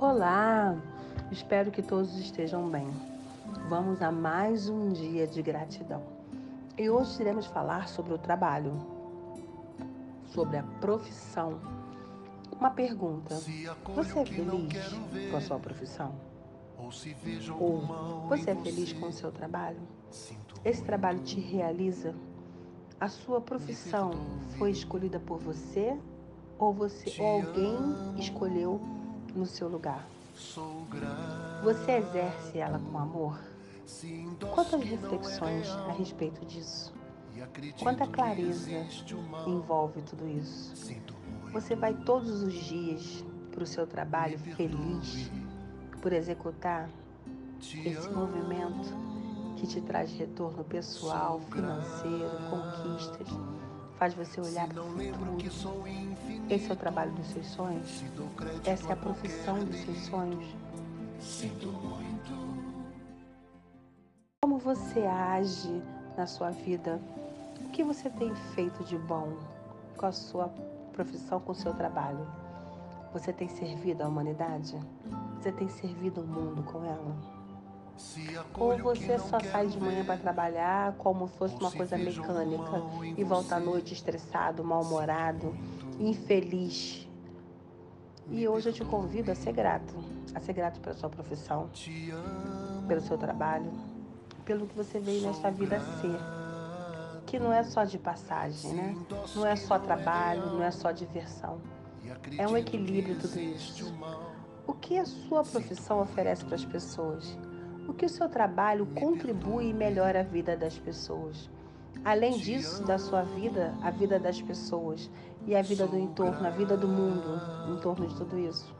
Olá, espero que todos estejam bem. Vamos a mais um dia de gratidão. E hoje iremos falar sobre o trabalho, sobre a profissão. Uma pergunta: você é feliz com a sua profissão? Ou você é feliz com o seu trabalho? Esse trabalho te realiza? A sua profissão foi escolhida por você ou você ou alguém escolheu no seu lugar? Você exerce ela com amor? Quantas reflexões a respeito disso? Quanta clareza envolve tudo isso? Você vai todos os dias para o seu trabalho feliz por executar esse movimento que te traz retorno pessoal, financeiro, conquistas, faz você olhar para o futuro. Esse é o trabalho dos seus sonhos? Essa é a profissão dos seus sonhos? Como você age na sua vida? O que você tem feito de bom com a sua profissão, com o seu trabalho? Você tem servido a humanidade? Você tem servido o mundo com ela? Ou você só sai de manhã para trabalhar como se fosse uma coisa mecânica e volta à noite estressado, mal-humorado, infeliz. E hoje eu te convido a ser grato, a ser grato pela sua profissão, pelo seu trabalho, pelo que você veio nesta vida ser. Que não é só de passagem, né? Não é só trabalho, não é só diversão. É um equilíbrio tudo isso. O que a sua profissão oferece para as pessoas? O que o seu trabalho contribui e melhora a vida das pessoas? Além disso, da sua vida, a vida das pessoas e a vida do entorno, a vida do mundo em torno de tudo isso.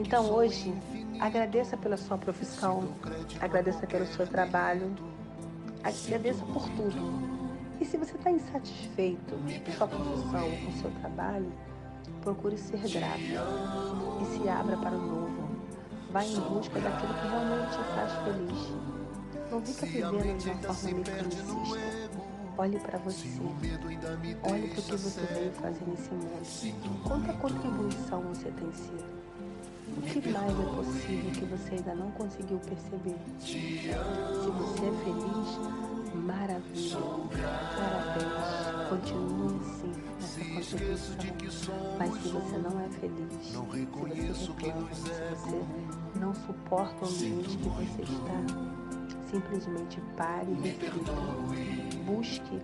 Então hoje, agradeça pela sua profissão, agradeça pelo seu trabalho, agradeça por tudo. E se você está insatisfeito com sua profissão, com seu trabalho, procure ser grato e se abra para o novo. Vá em busca daquilo que realmente te faz feliz. Não fica vivendo de uma forma mecanicista. Olhe para você. Olhe para o que você veio fazer nesse mundo. Quanta contribuição você tem sido. O que mais é possível que você ainda não conseguiu perceber? Se você é feliz, maravilha. Parabéns. Continue assim nessa contribuição. Mas se você não é feliz, se você reclama, se você não suporta o ambiente que você está, simplesmente pare e reflita. Busque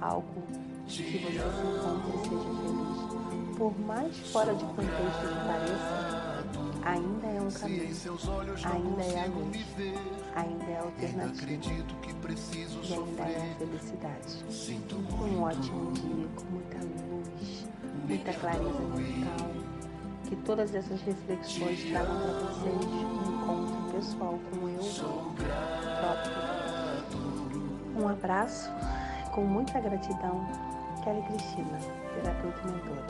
algo que você se encontre e seja feliz. Por mais fora de contexto que pareça, ainda é um caminho, ainda é a luz, ainda é a alternativa e ainda é a felicidade. Um ótimo dia com muita luz, muita clareza mental. Que todas essas reflexões tragam para vocês um encontro pessoal com eu próprio. Um abraço com muita gratidão. Kelly Cristina, terapeuta mentora.